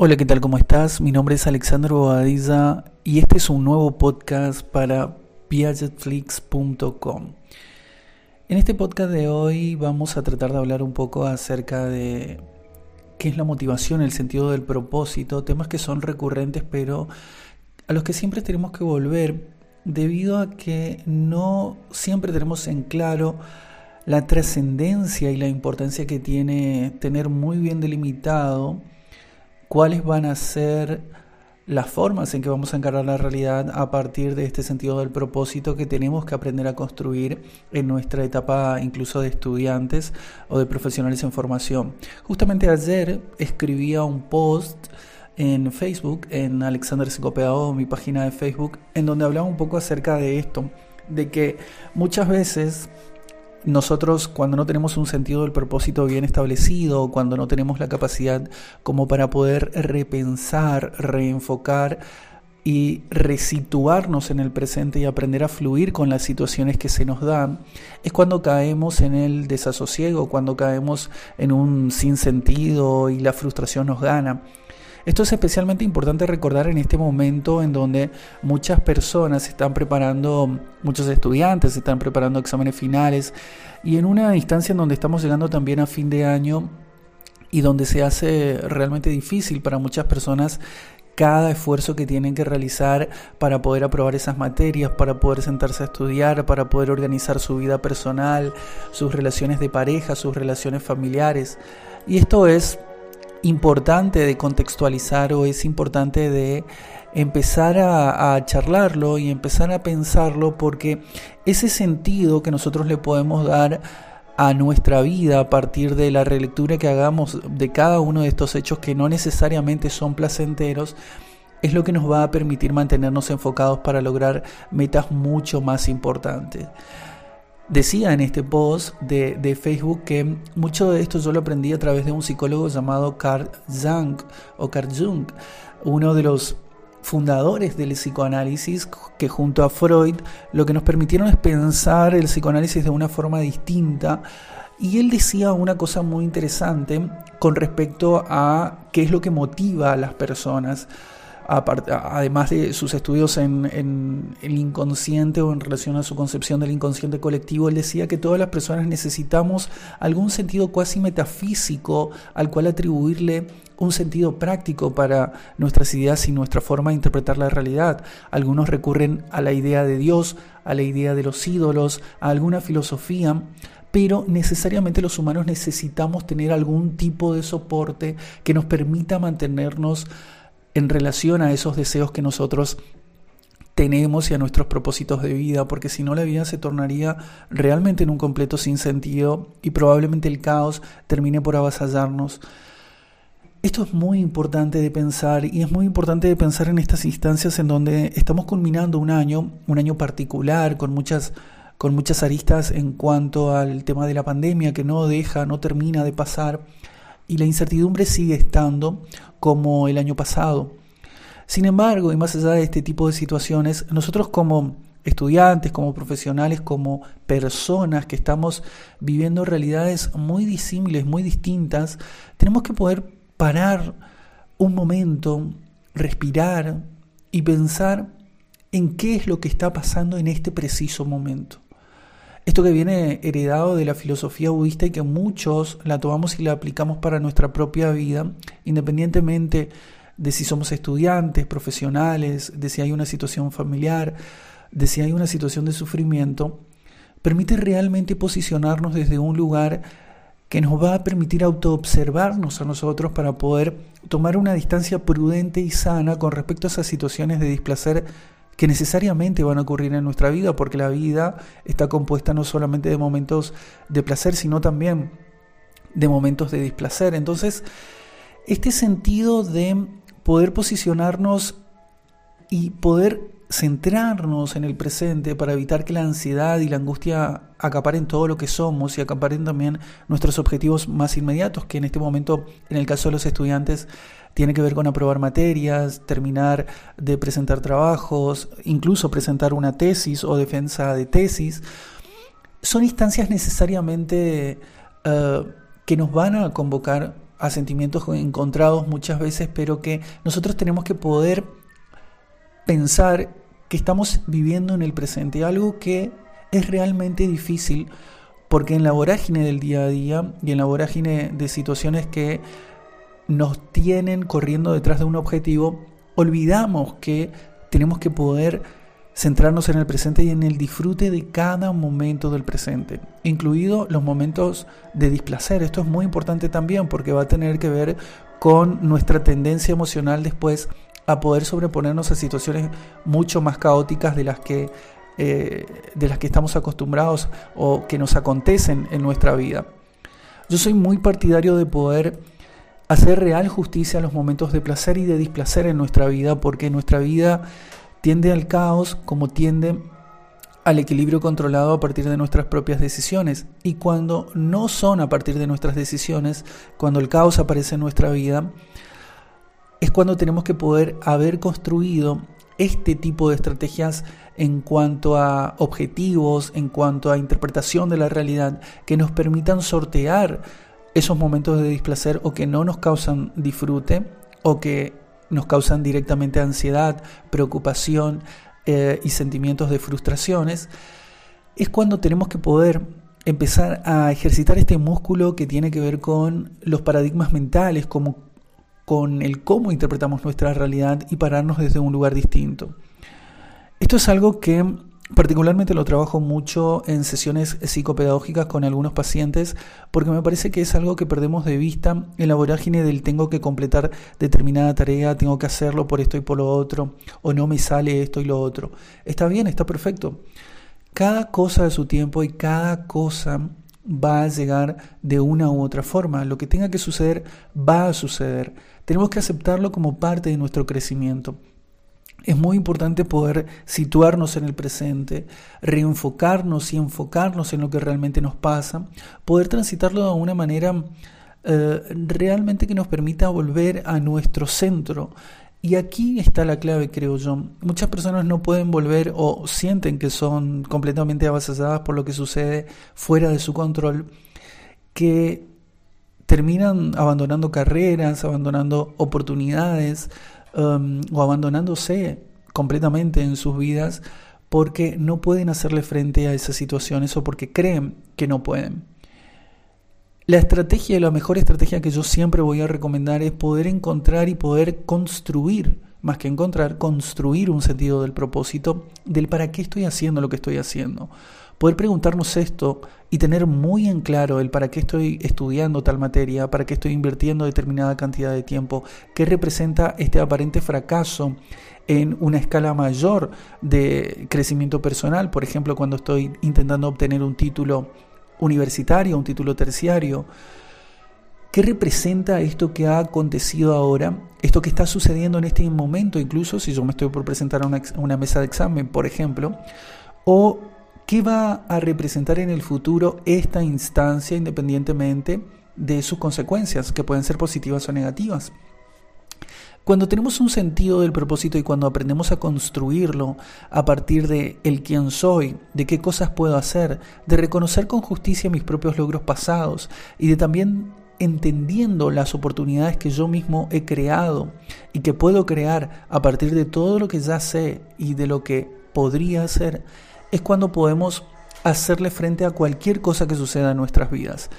Hola, ¿qué tal? ¿Cómo estás? Mi nombre es Alexandro Bobadilla y este es un nuevo podcast para piagetflix.com. En este podcast de hoy vamos a tratar de hablar un poco acerca de qué es la motivación, el sentido del propósito, temas que son recurrentes pero a los que siempre tenemos que volver debido a que no siempre tenemos en claro la trascendencia y la importancia que tiene tener muy bien delimitado cuáles van a ser las formas en que vamos a encarar la realidad a partir de este sentido del propósito que tenemos que aprender a construir en nuestra etapa incluso de estudiantes o de profesionales en formación. Justamente ayer escribía un post en Facebook, en Alexander Secopeado, mi página de Facebook, en donde hablaba un poco acerca de esto, de que muchas veces nosotros cuando no tenemos un sentido del propósito bien establecido, cuando no tenemos la capacidad como para poder repensar, reenfocar y resituarnos en el presente y aprender a fluir con las situaciones que se nos dan, es cuando caemos en el desasosiego, cuando caemos en un sinsentido y la frustración nos gana. Esto es especialmente importante recordar en este momento en donde muchas personas están preparando, muchos estudiantes están preparando exámenes finales y en una instancia en donde estamos llegando también a fin de año y donde se hace realmente difícil para muchas personas cada esfuerzo que tienen que realizar para poder aprobar esas materias, para poder sentarse a estudiar, para poder organizar su vida personal, sus relaciones de pareja, sus relaciones familiares. Y esto es importante de contextualizar o es importante de empezar a, charlarlo y empezar a pensarlo porque ese sentido que nosotros le podemos dar a nuestra vida a partir de la relectura que hagamos de cada uno de estos hechos que no necesariamente son placenteros, es lo que nos va a permitir mantenernos enfocados para lograr metas mucho más importantes. Decía en este post de, Facebook que mucho de esto yo lo aprendí a través de un psicólogo llamado Carl Jung o Carl Jung, uno de los fundadores del psicoanálisis que junto a Freud lo que nos permitieron es pensar el psicoanálisis de una forma distinta. Y él decía una cosa muy interesante con respecto a qué es lo que motiva a las personas además de sus estudios en, el inconsciente o en relación a su concepción del inconsciente colectivo, él decía que todas las personas necesitamos algún sentido cuasi metafísico al cual atribuirle un sentido práctico para nuestras ideas y nuestra forma de interpretar la realidad. Algunos recurren a la idea de Dios, a la idea de los ídolos, a alguna filosofía, pero necesariamente los humanos necesitamos tener algún tipo de soporte que nos permita mantenernos en relación a esos deseos que nosotros tenemos y a nuestros propósitos de vida, porque si no la vida se tornaría realmente en un completo sinsentido y probablemente el caos termine por avasallarnos. Esto es muy importante de pensar y es muy importante de pensar en estas instancias en donde estamos culminando un año, un año particular con muchas con muchas aristas en cuanto al tema de la pandemia que no deja, no termina de pasar y la incertidumbre sigue estando como el año pasado. Sin embargo, y más allá de este tipo de situaciones, nosotros como estudiantes, como profesionales, como personas que estamos viviendo realidades muy disímiles, muy distintas, tenemos que poder parar un momento, respirar y pensar en qué es lo que está pasando en este preciso momento. Esto que viene heredado de la filosofía budista y que muchos la tomamos y la aplicamos para nuestra propia vida, independientemente de si somos estudiantes, profesionales, de si hay una situación familiar, de si hay una situación de sufrimiento, permite realmente posicionarnos desde un lugar que nos va a permitir autoobservarnos a nosotros para poder tomar una distancia prudente y sana con respecto a esas situaciones de displacer que necesariamente van a ocurrir en nuestra vida, porque la vida está compuesta no solamente de momentos de placer, sino también de momentos de displacer. Entonces, este sentido de poder posicionarnos y poder centrarnos en el presente para evitar que la ansiedad y la angustia acaparen todo lo que somos y acaparen también nuestros objetivos más inmediatos, que en este momento, en el caso de los estudiantes, tiene que ver con aprobar materias, terminar de presentar trabajos, incluso presentar una tesis o defensa de tesis. Son instancias necesariamente eh, que nos van a convocar a sentimientos encontrados muchas veces, pero que nosotros tenemos que poder pensar que estamos viviendo en el presente, algo que es realmente difícil porque en la vorágine del día a día y en la vorágine de situaciones que nos tienen corriendo detrás de un objetivo, olvidamos que tenemos que poder centrarnos en el presente y en el disfrute de cada momento del presente, incluido los momentos de displacer. Esto es muy importante también porque va a tener que ver con nuestra tendencia emocional después a poder sobreponernos a situaciones mucho más caóticas de las que eh, de las que estamos acostumbrados o que nos acontecen en nuestra vida. Yo soy muy partidario de poder hacer real justicia a los momentos de placer y de displacer en nuestra vida, porque nuestra vida tiende al caos como tiende al equilibrio controlado a partir de nuestras propias decisiones. Y cuando no son a partir de nuestras decisiones, cuando el caos aparece en nuestra vida, es cuando tenemos que poder haber construido este tipo de estrategias en cuanto a objetivos, en cuanto a interpretación de la realidad, que nos permitan sortear esos momentos de displacer o que no nos causan disfrute o que nos causan directamente ansiedad, preocupación eh, y sentimientos de frustraciones, es cuando tenemos que poder empezar a ejercitar este músculo que tiene que ver con los paradigmas mentales, como con el cómo interpretamos nuestra realidad y pararnos desde un lugar distinto. Esto es algo que particularmente lo trabajo mucho en sesiones psicopedagógicas con algunos pacientes porque me parece que es algo que perdemos de vista en la vorágine del tengo que completar determinada tarea, tengo que hacerlo por esto y por lo otro, o no me sale esto y lo otro. Está bien, está perfecto. Cada cosa de su tiempo y cada cosa va a llegar de una u otra forma. Lo que tenga que suceder va a suceder. Tenemos que aceptarlo como parte de nuestro crecimiento. Es muy importante poder situarnos en el presente, reenfocarnos y enfocarnos en lo que realmente nos pasa, poder transitarlo de una manera eh, realmente que nos permita volver a nuestro centro. Y aquí está la clave, creo yo. Muchas personas no pueden volver o sienten que son completamente avasalladas por lo que sucede fuera de su control, que terminan abandonando carreras, abandonando oportunidades um, o abandonándose completamente en sus vidas porque no pueden hacerle frente a esas situaciones o porque creen que no pueden. La estrategia, la mejor estrategia que yo siempre voy a recomendar es poder encontrar y poder construir, más que encontrar, construir un sentido del propósito, del para qué estoy haciendo lo que estoy haciendo. Poder preguntarnos esto y tener muy en claro el para qué estoy estudiando tal materia, para qué estoy invirtiendo determinada cantidad de tiempo, qué representa este aparente fracaso en una escala mayor de crecimiento personal, por ejemplo, cuando estoy intentando obtener un título universitario, un título terciario. ¿Qué representa esto que ha acontecido ahora? Esto que está sucediendo en este momento, incluso si yo me estoy por presentar a una, una mesa de examen, por ejemplo, o ¿Qué va a representar en el futuro esta instancia independientemente de sus consecuencias, que pueden ser positivas o negativas? Cuando tenemos un sentido del propósito y cuando aprendemos a construirlo a partir de el quién soy, de qué cosas puedo hacer, de reconocer con justicia mis propios logros pasados y de también entendiendo las oportunidades que yo mismo he creado y que puedo crear a partir de todo lo que ya sé y de lo que podría hacer, es cuando podemos hacerle frente a cualquier cosa que suceda en nuestras vidas.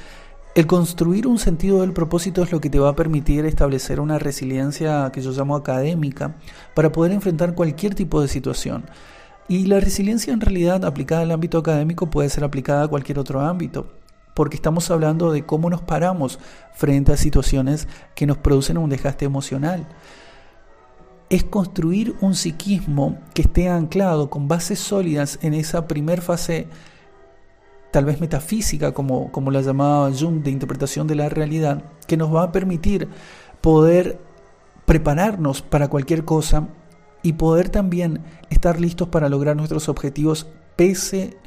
El construir un sentido del propósito es lo que te va a permitir establecer una resiliencia que yo llamo académica para poder enfrentar cualquier tipo de situación. Y la resiliencia en realidad aplicada al ámbito académico puede ser aplicada a cualquier otro ámbito, porque estamos hablando de cómo nos paramos frente a situaciones que nos producen un desgaste emocional es construir un psiquismo que esté anclado con bases sólidas en esa primer fase, tal vez metafísica, como, como la llamaba Jung, de interpretación de la realidad, que nos va a permitir poder prepararnos para cualquier cosa y poder también estar listos para lograr nuestros objetivos pese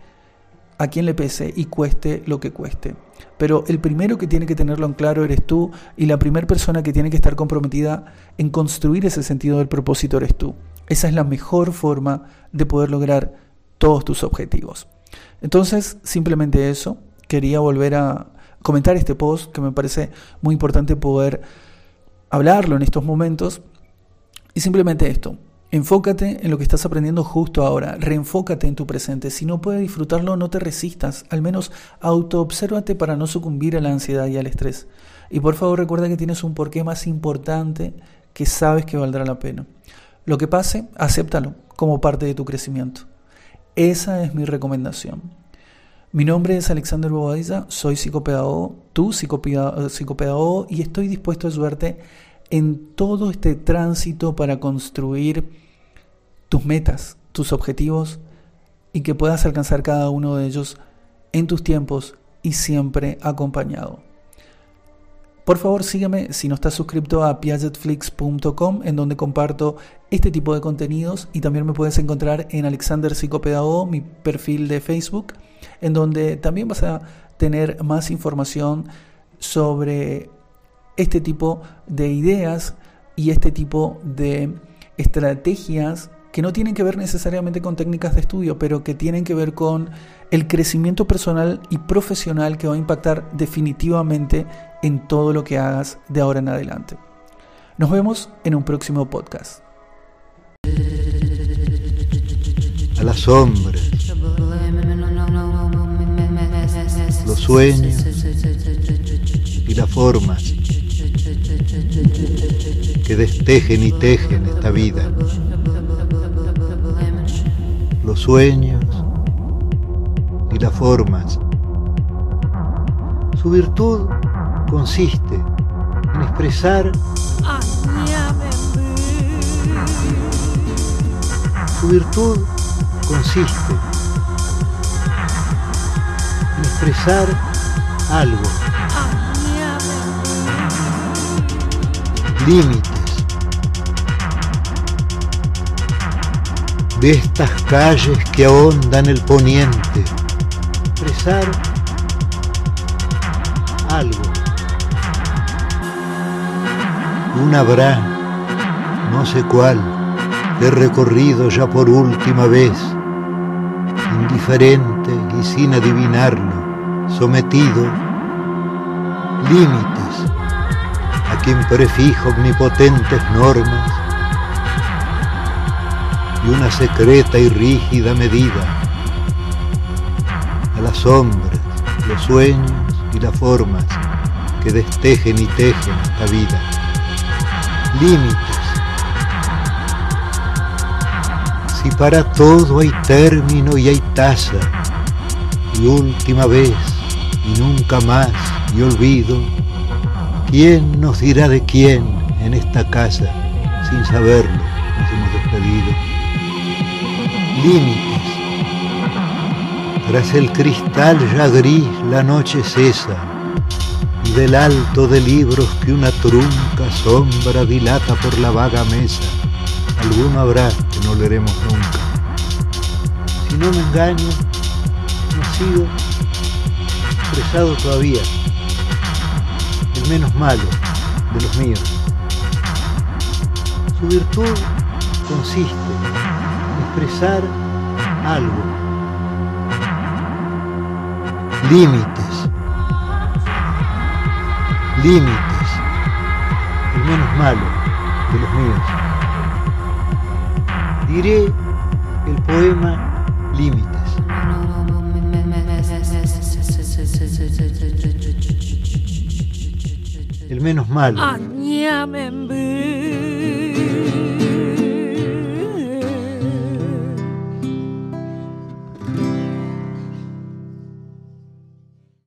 a quien le pese y cueste lo que cueste. Pero el primero que tiene que tenerlo en claro eres tú y la primera persona que tiene que estar comprometida en construir ese sentido del propósito eres tú. Esa es la mejor forma de poder lograr todos tus objetivos. Entonces, simplemente eso. Quería volver a, comentar este post, que me parece muy importante poder hablarlo en estos momentos. Y simplemente esto, enfócate en lo que estás aprendiendo justo ahora, reenfócate en tu presente. Si no puedes disfrutarlo, no te resistas, al menos autoobsérvate para no sucumbir a la ansiedad y al estrés. Y por favor recuerda que tienes un porqué más importante que sabes que valdrá la pena. Lo que pase, acéptalo como parte de tu crecimiento. Esa es mi recomendación. Mi nombre es Alexander Bobadilla, soy psicopedagogo, tú psicopedagogo, y estoy dispuesto a ayudarte en todo este tránsito para construir tus metas, tus objetivos y que puedas alcanzar cada uno de ellos en tus tiempos y siempre acompañado. Por favor, sígueme si no estás suscrito a piagetflix.com, en donde comparto este tipo de contenidos y también me puedes encontrar en Alexander Psicopedagogo, mi perfil de Facebook, en donde también vas a tener más información sobre este tipo de ideas y este tipo de estrategias que no tienen que ver necesariamente con técnicas de estudio, pero que tienen que ver con el crecimiento personal y profesional que va a impactar definitivamente en todo lo que hagas de ahora en adelante. Nos vemos en un próximo podcast. A la sombra, los sueños y las formas que destejen y tejen esta vida. Los sueños y las formas. Su virtud consiste en expresar su virtud consiste en expresar algo límites de estas calles que ahondan el poniente, expresar algo. Un habrá, no sé cuál, he recorrido ya por última vez, indiferente y sin adivinarlo, sometido, límites a quien prefijo omnipotentes normas y una secreta y rígida medida, a las sombras, los sueños y las formas que destejen y tejen esta vida. Límites. Si para todo hay término y hay tasa, y última vez, y nunca más, y olvido, ¿Quién nos dirá de quién en esta casa? Sin saberlo nos hemos despedido. Límites. Tras el cristal ya gris la noche cesa y del alto de libros que una trunca sombra dilata por la vaga mesa, alguno habrá que no leeremos nunca. Si no me engaño, no sigo expresado todavía menos malo de los míos. Su virtud consiste expresar algo. Límites. Límites. El menos malo de los míos. Diré el poema Límites. el menos malo.